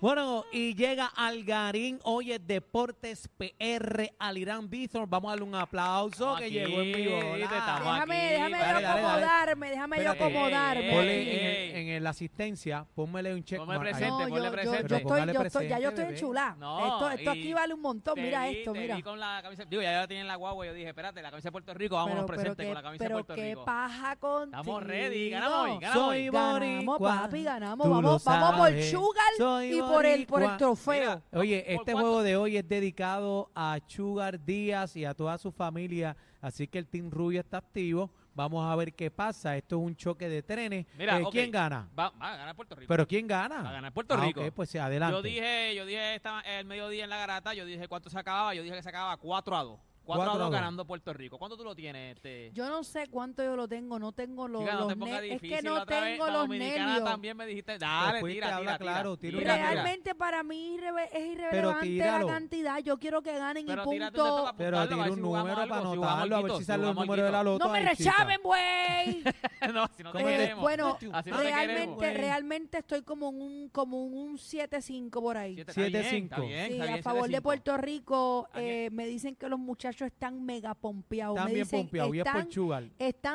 Bueno, y llega Algarín, hoy es Deportes PR al Irán Bithorn. Vamos a darle un aplauso que llegó en vivo. Déjame, aquí. déjame Dale, yo dale, dale. acomodarme, déjame yo acomodarme. Ponle en, en la asistencia, pónmele un check. Ponme presente, No, ponle yo, yo, presente. yo Pero estoy, yo estoy, ya yo presente, estoy enchulada. No, esto esto aquí vale un montón. Te Mira vi- esto, te mira. vi con la camisa, digo, ya la tienen en la guagua, yo dije, espérate, la camisa de Puerto Rico, vámonos Pero, pero presente qué, con la camisa de pero Puerto qué Rico. paja contigo. Estamos ready, ganamos hoy, ganamos Soy. Ganamos, papi, ganamos. Vamos, vamos por. Sugar Soy y por el, por el trofeo. Mira, Oye, ¿Por este cuánto? juego de hoy es dedicado a Sugar Díaz y a toda su familia, así que el Team Rubio está activo. Vamos a ver qué pasa. Esto es un choque de trenes. Mira, Eh. ¿Quién gana? Va, va a ganar Puerto Rico. ¿Pero quién gana? Va a ganar Puerto Ah, Rico. pues adelante. Yo dije, yo dije esta, el mediodía en la garata, yo dije cuánto se acababa, yo dije que se acababa 4 a 2. 4 a Cuatro a 2 dos. ganando Puerto Rico. ¿Cuánto tú lo tienes? Este? Yo no sé cuánto yo lo tengo, no tengo los, Chica, no los te. Es que no vez, tengo la los dominicana nervios. también me dijiste, dale, fuiste, tira, habla tira, claro, tira, tira. Realmente para mí es irrelevante la cantidad. Yo quiero que ganen Pero y punto. Pero tira un número para anotarlo, a ver si sale el número de la loto. No me rechaven, güey. no, si no te ¿Cómo te- queremos. Bueno, realmente, realmente estoy como un, como un 7-5 por ahí. Siete, está bien, Siete, está cinco. bien, Sí, está a favor de. Puerto Rico, eh, me dicen que los muchachos están mega pompeados. Están me bien pompeados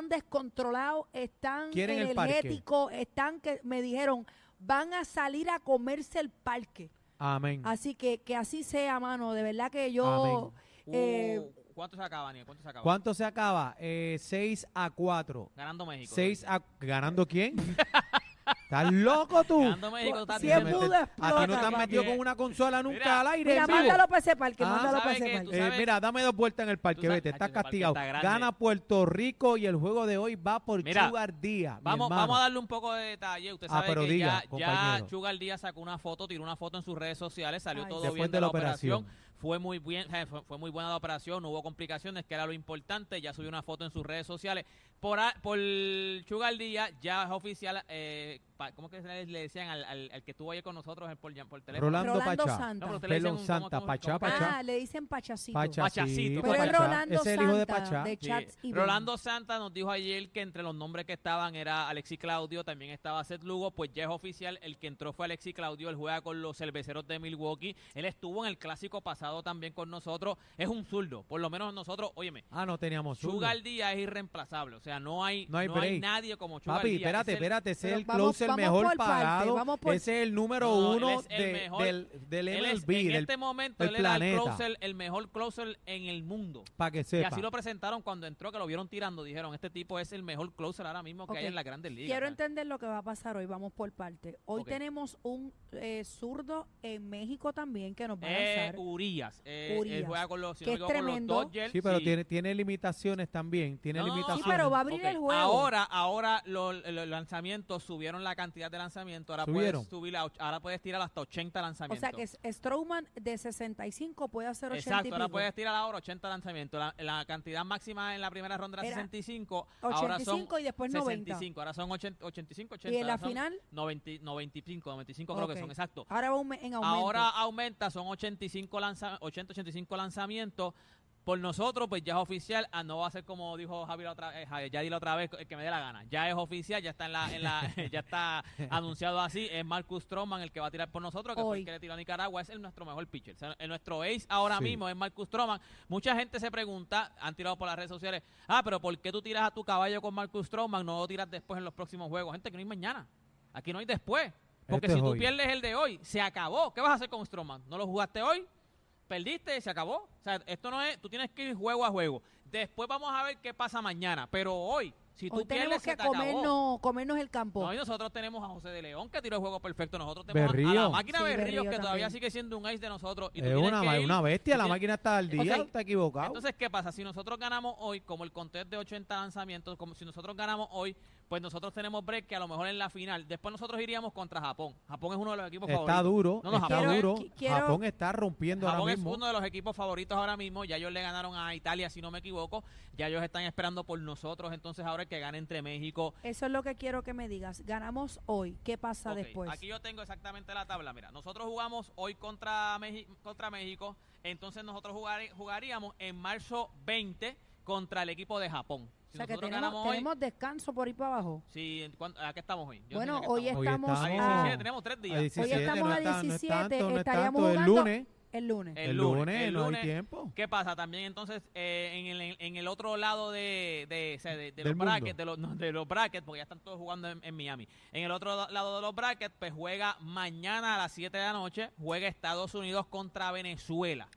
descontrolados, están Quieren el parque. energéticos, están que me dijeron, van a salir a comerse el parque. Amén. Así que que así sea, mano. De verdad que yo... eh, Uh, ¿Cuánto se acaba, Daniel? ¿Cuánto se acaba? ¿Cuánto se acaba? Eh, 6 a 4. Ganando México. 6 a... ¿Ganando quién? ¿Estás loco tú? México. Si es diciendo. mete- mudo, A ti no explota, te papi. metido con una consola nunca Mira, al aire. mira, mándalo para ese parque, Ah, mándalo para ¿sabes ese parque. Eh, mira, dame dos vueltas en el parque, vete, estás castigado. está. Gana Puerto Rico y el juego de hoy va por Mira, Díaz. Vamos, vamos a darle un poco de detalle. Usted Ah, sabe pero que diga, ya, ya compañero. Díaz sacó una foto, tiró una foto en sus redes sociales, salió Ay, todo Después bien de la operación. Fue muy bien, eh, fue, fue muy buena la operación, no hubo complicaciones, que era lo importante. Ya subió una foto en sus redes sociales. Por, por Sugar Díaz ya es oficial, eh, ¿cómo que le, le decían al, al- al que estuvo ayer con nosotros por, por teléfono? Rolando, Rolando Pachá. Santa. No, Pelón un- Santa, ¿cómo- Pachá, cómo- Pachá. Ah, le dicen Pachacito. Pachacito, Pero es Pachá. Rolando es el hijo de Santa, Pachá. de Sí. Chats y Rolando Santa nos dijo ayer que entre los nombres que estaban era Alexi Claudio, también estaba Seth Lugo, pues ya es oficial, el que entró fue Alexi Claudio, él juega con los cerveceros de Milwaukee, él estuvo en el clásico pasado también con nosotros, es un zurdo, por lo menos nosotros, óyeme, Ah, no teníamos zurdo. Sugar Díaz es irreemplazable, o sea, no hay, No hay no hay nadie como Sugar Papi, espérate, es el- espérate, es el closer vamos mejor por parte, pagado. vamos por- Ese es el número No, uno es el de- mejor- del, del Él es, MLB, en del, este momento, del él era el, planeta. closer, el mejor closer en el mundo. para que Y sepa. así lo presentaron cuando entró, que lo vieron tirando. Dijeron, este tipo es el mejor closer ahora mismo que hay en las grandes ligas. Quiero ¿sabes? entender lo que va a pasar hoy. Vamos por parte. Hoy tenemos un eh, zurdo en México también que nos va a Eh, lanzar. Urias. Eh, Urias, Él juega con los, si que no es equivoco, con los tremendo. Dodgers. Sí, pero Tiene, tiene limitaciones también. Tiene No, limitaciones. Sí, pero va a abrir el juego. Ahora, ahora los, los lanzamientos subieron la cantidad de lanzamientos. Ahora ¿Subieron? puedes subir, a ahora puedes tirar hasta 80 o lanzamientos. sea que S- Strowman de 65 puede hacer 80 Exacto, y ahora pico. puedes tirar ahora 80 lanzamientos. La, la cantidad máxima en la primera ronda era Era 65. ahora 85 son y después 90. 65. Ahora son 80, 85, 80. Y en la ahora final, 90, 95, 95 creo Ok. que son, exacto. ahora va en aumento. Ahora aumenta, son 85 lanza, 80, 85 lanzamientos. Por nosotros, pues ya es oficial. Ah, no va a ser como dijo Javier otra, eh, Javier, ya dile otra vez el que me dé la gana. Ya es oficial, ya está en la, en la ya está anunciado así. Es Marcus Stroman el que va a tirar por nosotros, que fue Hoy. el que le tiró a Nicaragua. Es el nuestro mejor pitcher. O sea, el nuestro ace ahora Sí. mismo es Marcus Stroman. Mucha gente se pregunta, han tirado por las redes sociales, ah, pero ¿por qué tú tiras a tu caballo con Marcus Stroman? No lo tiras después en los próximos juegos. Gente, que no hay mañana. Aquí no hay después. Porque Este si tú hoy. pierdes el de hoy, se acabó. ¿Qué vas a hacer con Stroman? ¿No lo jugaste hoy? Perdiste, se acabó. O sea, esto no es, tú tienes que ir juego a juego. Después vamos a ver qué pasa mañana. Pero hoy, si tú Hoy pierdes, tenemos se que te acabó. comernos, comernos el campo. No, y nosotros tenemos a José de León que tiró el juego perfecto. Nosotros tenemos a- la máquina Sí, Berrío, Berrío que todavía sigue siendo un ace de nosotros. Y tú Es una, que ir- una bestia, la tienes- máquina está al día, sea, está equivocado. entonces, ¿qué pasa? Si nosotros ganamos hoy, como el conteo es de 80 lanzamientos, como si nosotros ganamos hoy, pues nosotros tenemos break que a lo mejor en la final. Después nosotros iríamos contra Japón. Japón es uno de los equipos está favoritos. duro, No, no, está Japón es- duro. quiero- Japón está rompiendo Japón ahora es mismo. uno de los equipos favoritos ahora mismo. Ya ellos le ganaron a Italia, si no me equivoco. Ya ellos están esperando por nosotros. Entonces, ahora el que gane entre México. Eso es lo que quiero que me digas. Ganamos hoy. ¿Qué pasa después? Aquí yo tengo exactamente la tabla. Mira, nosotros jugamos hoy contra, Meji- contra México. Entonces, nosotros jugar- jugaríamos en marzo 20 contra el equipo de Japón. Si o sea que tenemos, ganamos hoy, tenemos descanso por ir para abajo. ¿cuánto- ¿a qué estamos hoy? Yo Bueno, hoy estamos. Hoy estamos A a- 17, tenemos tres días. 17, estamos no a es tan- no es 17, tanto, no estaríamos tanto. El jugando- lunes, el lunes. El el lunes, lunes, el no hay lunes. tiempo. ¿Qué pasa? También entonces eh, en, el, en el otro lado de, de, de- de los mundo. brackets, de los, no, de los brackets, porque ya están todos jugando en, en Miami. En el otro lado de los brackets, pues juega mañana a las 7 de la noche, juega Estados Unidos contra Venezuela.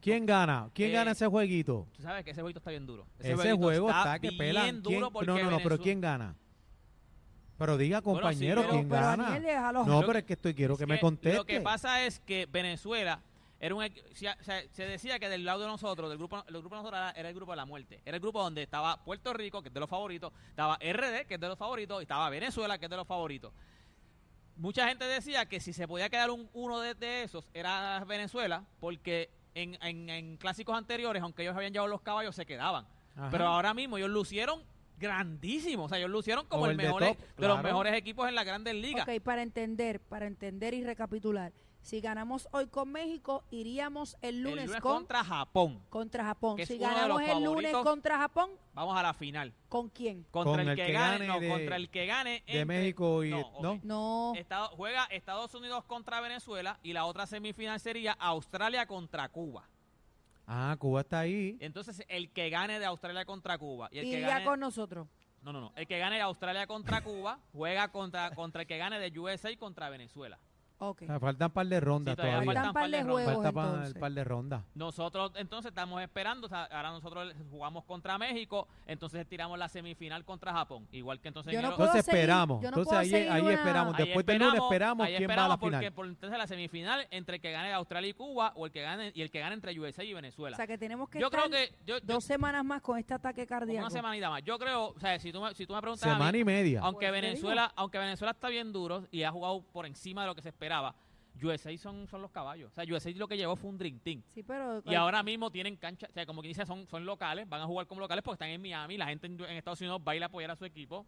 ¿Quién gana? ¿Quién Eh, gana ese jueguito? Tú sabes que ese jueguito está bien duro. Ese, juego está, que bien pelan. duro ¿Quién- porque No, no, no, pero ¿quién gana? Pero diga, Bueno, sí, compañero, pero- ¿quién pero gana? No, pero es que estoy, quiero Es que me conteste. Lo que pasa es que Venezuela era un se, se- decía que del lado de nosotros, del grupo, el grupo de nosotros era, era el grupo de la muerte. Era el grupo donde estaba Puerto Rico, que es de los favoritos, estaba RD, que es de los favoritos, y estaba Venezuela, que es de los favoritos. Mucha gente decía que si se podía quedar un, uno de, de esos era Venezuela, porque en, en- en clásicos anteriores, aunque ellos habían llevado los caballos, se quedaban. Ajá. Pero ahora mismo ellos lucieron grandísimos. O sea, ellos lucieron como el the mejor top, de los mejores equipos en las grandes ligas. Ok, para entender, para entender y recapitular. Si ganamos hoy con México, iríamos el lunes, el lunes con, contra Japón. contra Japón. que Si ganamos el lunes contra Japón, Vamos a la final. ¿con quién? Contra Con el, que, gane, no, de- contra el que gane de entre- México y- no, ¿no? ok. No. Estado- juega Estados Unidos contra Venezuela y la otra semifinal sería Australia contra Cuba. Ah, Cuba está ahí. Entonces, el que gane de Australia contra Cuba y el que Iría gane con nosotros. No, no, no. El que gane de Australia contra Cuba juega contra contra el que gane de USA contra Venezuela. Ok. O sea, faltan un par de rondas Sí, todavía todavía. faltan Faltan par de par de rondas. juegos Falta entonces. un par de rondas. Nosotros entonces estamos esperando, o sea, ahora nosotros jugamos contra México, entonces tiramos la semifinal contra Japón, igual que entonces Yo no Entonces seguir- esperamos. yo no Entonces ahí, ahí una- esperamos. Ahí Después del lunes esperamos- esperamos ahí quién va a esperamos la final. porque por entonces la semifinal entre el que gane de Australia y Cuba o el que gane y el que gane entre USA y Venezuela. O sea que tenemos que yo estar creo que yo, yo- dos semanas más con este ataque cardíaco. una semanita más. Yo creo, o sea, si tú me, si tú me preguntas a Semana mí, y media. aunque Pues Venezuela, aunque Venezuela está bien duro y ha jugado por encima de lo que se esperaba, USA son, son los caballos. O sea, USA lo que llevó fue un Dream Team. Sí, pero Y ahora mismo tienen cancha, o sea, como quien dice, son, son locales, van a jugar como locales porque están en Miami, la gente en, en Estados Unidos va a ir a apoyar a su equipo.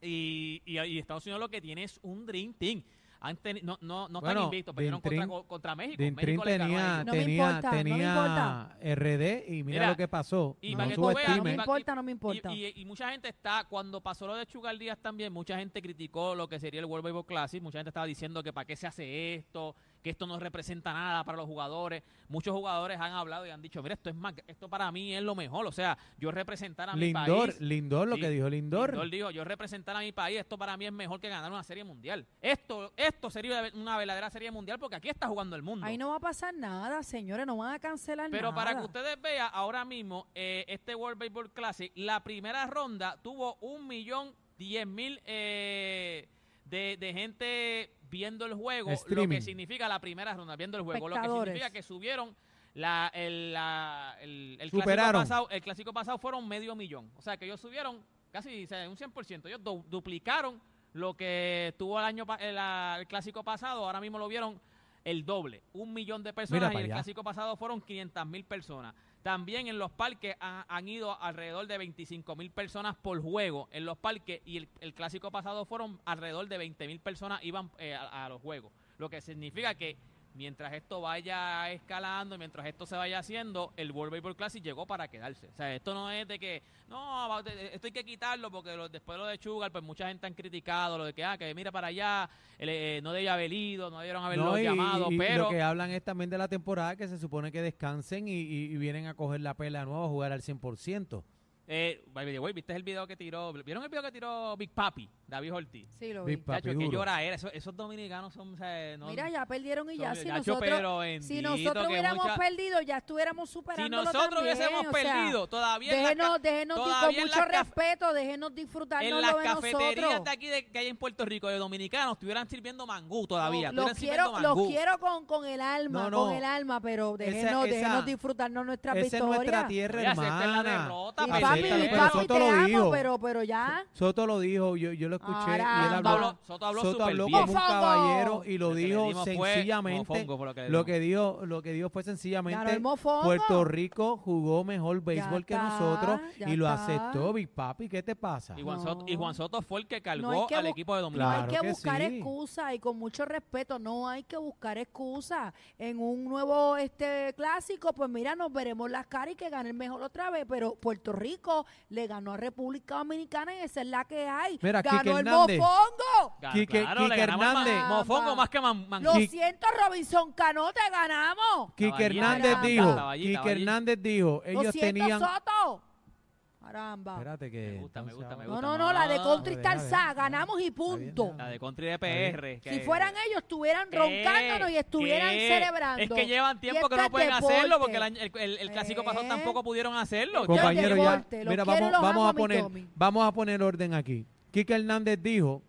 Y, y, y Estados Unidos lo que tiene es un Dream Team. Han teni- no, no, no están Bueno, invictos, perdieron contra, contra México. Dintrin México le tenía, me tenía, importa, no me tenía importa. RD y mira, Mira, lo que pasó. y no para que tú no veas, me importa, no me importa. Y, y- y mucha gente está, cuando pasó lo de Chugal Díaz también, mucha gente criticó lo que sería el World Baseball Classic, mucha gente estaba diciendo que para qué se hace esto, que esto no representa nada para los jugadores. Muchos jugadores han hablado y han dicho, mira, esto es más, esto para mí es lo mejor, o sea, yo representar a mi Lindor, país. Lindor, lo Sí, que dijo Lindor. Lindor dijo, yo representar a mi país, esto para mí es mejor que ganar una serie mundial. Esto, esto sería una verdadera serie mundial porque aquí está jugando el mundo. Ahí no va a pasar nada, señores, no van a cancelar Pero nada. para que ustedes vean, ahora mismo, eh, este World Baseball Classic, la primera ronda tuvo un millón diez mil eh, de, de gente viendo el juego, lo que significa la primera ronda, viendo el juego, lo que significa que subieron la, el, la- el, el clásico pasado, el clásico pasado fueron medio millón, o sea que ellos subieron casi o sea, un 100%, ellos du- duplicaron lo que tuvo el año pa- el, la- el clásico pasado, ahora mismo lo vieron el doble, un millón de personas y el allá. clásico pasado fueron 500 mil personas. También en los parques ha- han ido alrededor de 25 mil personas por juego en los parques y el, el clásico pasado fueron alrededor de 20 mil personas iban eh, a los juegos. Lo que significa que mientras esto vaya escalando, mientras esto se vaya haciendo, el World Baseball Classic llegó para quedarse. O sea, esto no es de que, no, esto hay que quitarlo porque lo- después de lo de Sugar, pues mucha gente han criticado lo de que, ah, que mira para allá, el, eh, no debía haber ido, no debieron haberlo No, y- llamado, y pero... lo que hablan es también de la temporada que se supone que descansen y, vienen a coger la pela de nuevo a jugar al 100%. Eh, by the way, ¿viste el video que tiró? ¿Vieron el video que tiró Big Papi, David Ortiz? Sí, lo vi. Big Papi Chacho, que duro. llora era. Esos, esos dominicanos son. o sea, no- Mira, ya perdieron y ya. son- Si Chacho, nosotros, pero si bendito, nosotros que hubiéramos mucha- perdido, ya estuviéramos Si superando nosotros hubiésemos perdido, todavía en, la Déjenos, ca- déjenos di- con todavía en mucho las caf- respeto, déjenos disfrutarnos en las lo de cafeterías nosotros. de aquí de, que hay en Puerto Rico de dominicanos estuvieran sirviendo mangú todavía. Los, estuvieran quiero, sirviendo los mangú. quiero con, con el alma, No, no. con el alma, pero déjenos, esa- déjenos disfrutarnos nuestras Esa es nuestra tierra, Oye, acepten la hermana. derrota, Y papi, Acéptalo, y pero papi, Soto te lo amo, dijo. pero, pero ya. Soto lo dijo, yo, yo lo escuché y él habló, Soto habló Soto habló como un caballero y lo dijo sencillamente. lo que Lo que dijo, lo que dijo fue sencillamente. Puerto Rico jugó mejor béisbol que está, nosotros y lo está. aceptó Big Papi. ¿Qué te pasa? Y Juan, No. Soto, y Juan Soto fue el que cargó No que al equipo de No dominicanos. Claro hay que que buscar sí. excusas y con mucho respeto, no hay que buscar excusas. En un nuevo este clásico, pues mira, nos veremos las caras y que gane el mejor otra vez, pero Puerto Rico le ganó a República Dominicana y esa es la que hay. Mira, ganó Hernández. mofongo. Claro, Quique- claro, le Quique ganamos a Hernández. Ma- Mofongo más que man, man- Lo Qui- siento, Robinson Cano, te ganamos. Quique Caballito, Hernández caramba. dijo, Caballito, Quique caballito. Hernández dijo, Lo ellos siento, tenían... Soto. Caramba. Espérate que... Me gusta, me gusta, me ahora- No, gusta. no, no, la de No, Country Star deja. Sa, ganamos y punto. La de Country de PR. Si que- fueran ellos, estuvieran ¿Qué? roncándonos y estuvieran ¿Qué? celebrando. Es que llevan tiempo que no pueden deporte. hacerlo porque el, año- el, el- el clásico pasado Eh. tampoco pudieron hacerlo. Ya- Compañero, ya, deporte, los mira, quiero y vamos, los vamos amo, a mi poner, Tommy. vamos a poner orden aquí. Quique Hernández dijo,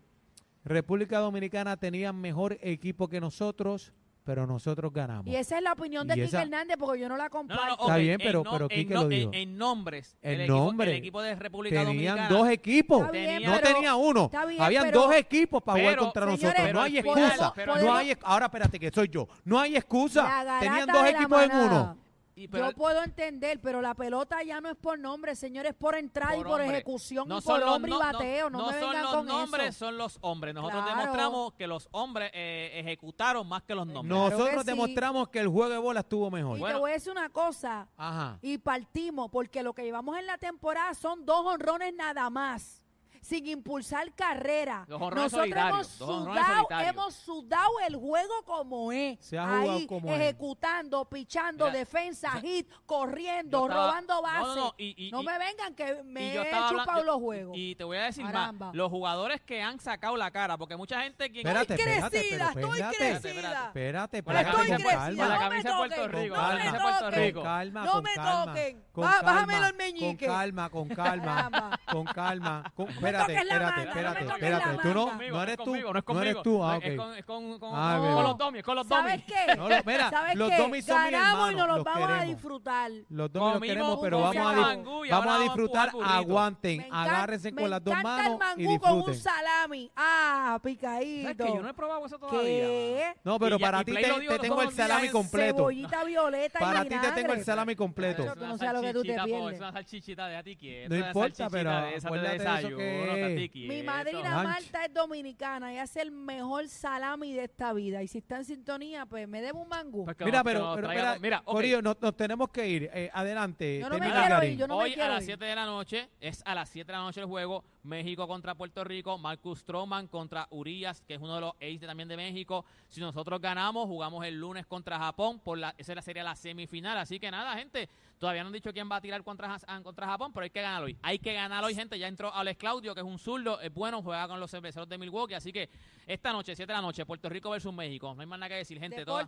República Dominicana tenía mejor equipo que nosotros, pero nosotros ganamos. Y esa es la opinión de Y Quique esa- Hernández porque yo no la No, no, comparto. Está bien, en pero- no- pero en Quique no- lo dijo. En, en nombres. En el equipo- nombre. el equipo de República Tenían Dominicana. dos equipos. Está bien, No pero- tenía uno. bien, Habían pero- dos equipos para jugar contra señores, nosotros. No hay excusa. no hay, ahora espérate que soy yo. No hay excusa. Tenían dos equipos en uno. Y- pero- yo puedo entender, pero la pelota ya no es por nombre, señores, es por entrada y por hombre. ejecución No y son por los hombre no- y bateo. No, no me son vengan los con nombres, eso. son los hombres. Nosotros Claro. demostramos que los hombres eh, ejecutaron más que los nombres. Claro que Nosotros sí. demostramos que el juego de bola estuvo mejor. Y Bueno. te voy a decir una cosa, Ajá. y partimos, porque lo que llevamos en la temporada son dos honrones nada más. Sin impulsar carrera. Dos honrones Nosotros solitarios, hemos dos honrones sudado, solitarios. hemos sudado el juego como es. Se ha jugado Ahí, como es. ejecutando, pichando, Mira, defensa, o sea, hit, corriendo, yo estaba- robando no, bases. no, no, y- y- No y- me vengan que me Y yo he estaba chupado los juegos. Y te voy a decir Caramba. más, los jugadores que han sacado la cara, porque mucha gente quien Espérate, espérate, crecida, pero estoy espérate. crecida. Espérate, Con la espérate, Estoy con crecida. con la no camisa me de Puerto toquen, Rico, no con la me camisa de Puerto toquen. Rico. Con calma, No con me calma. toquen. Con Ba- calma, bájamelo el Con meñique. calma, con calma. Caramba. con calma. Con, espérate, espérate, espérate, espérate. Tú no, no eres tú. conmigo, no es No conmigo. eres tú. Ah, Es ok. con, es con, con, con bebé. los domis, es con los domis. ¿Sabes qué? No, lo- mira, ¿Sabes los domis son mis Ganamos y nos los los vamos a disfrutar. Los dos los queremos, pero vamos a, disfrutar. Aguanten, agárrense con las dos encanta manos el mangú y con un disfruten. salami. Ah, ¿Sabes picadito. que yo no he probado eso todavía? No, pero para ti te, tengo el salami completo. Cebollita violeta Para ti te tengo el salami completo. No importa, pero de esa de acuérdate de eso desayuno, que Mi madrina. Marta es dominicana y hace el mejor salami de esta vida. Y si está en sintonía, pues me debe un mangú. Pues Mira, pero, nos pero traiga- mira, mira. Corillo, nos, nos tenemos que ir. Eh, adelante. Yo no me quiero ir, yo no me Hoy quiero a las ir. 7 de la noche, es a las 7 de la noche el juego, México contra Puerto Rico, Marcus Stroman contra Urias, que es uno de los ace de- también de México. Si nosotros ganamos, jugamos el lunes contra Japón, por la, esa sería la semifinal. Así que nada, gente, todavía no han dicho quién va a tirar contra, ah, contra Japón, pero hay que ganar hoy. Hay que ganar hoy, gente. Ya entró Alex Claudio, que es un zurdo, es bueno, juega con los cerveceros de Milwaukee. Así que esta noche, 7 de la noche, Puerto Rico versus México. No hay más nada que decir, gente. Toda.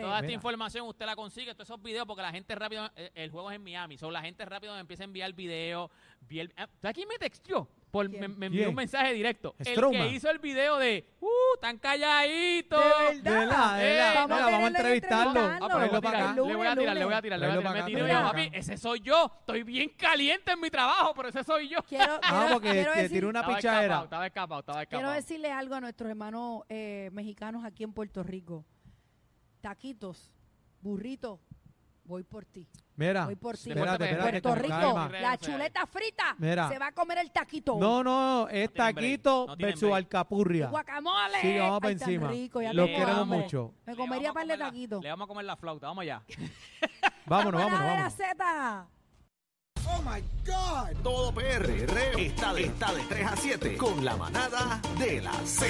Toda esta Mira. información usted la consigue, todos esos videos, porque la gente rápido, eh, el juego es en Miami, so, la gente rápido me empieza a enviar videos. vi el- ah, ¿Sabes quién me textió? Por, me, me envió ¿Quién? un mensaje directo. El que hizo el video de, ¡uh! ¡Tan calladitos! De De verdad. Eh, vamos a vamos a entrevistarlo. Ah, pero le voy a tirar, le voy a tirar, le voy a tirar, le voy a Tráelo tirar. para Me tiro papi, ese soy yo. Estoy bien caliente en mi trabajo, pero ese soy yo. Quiero, Ah, quiero- porque quiero te decir- tiró una Estaba pichadera. escapado, estaba escapado, estaba Quiero escapado. decirle algo a nuestros hermanos eh, mexicanos aquí en Puerto Rico. Taquitos, burrito, voy por ti. Mira, Voy por ti. espérate, espérate, Puerto Rico, calma. la chuleta frita Mira. se va a comer el taquito. No, no, es taquito no versus break. alcapurria. Guacamole. Sí, vamos para encima. rico, ya Lo tengo queremos mucho. Me comería par de la- taquitos. Le vamos a comer la flauta, vamos allá. Vámonos, La vámonos, manada de la vámonos. Z. Oh my God. Todo PR está de, está de 3 a 7 con la manada de la Z.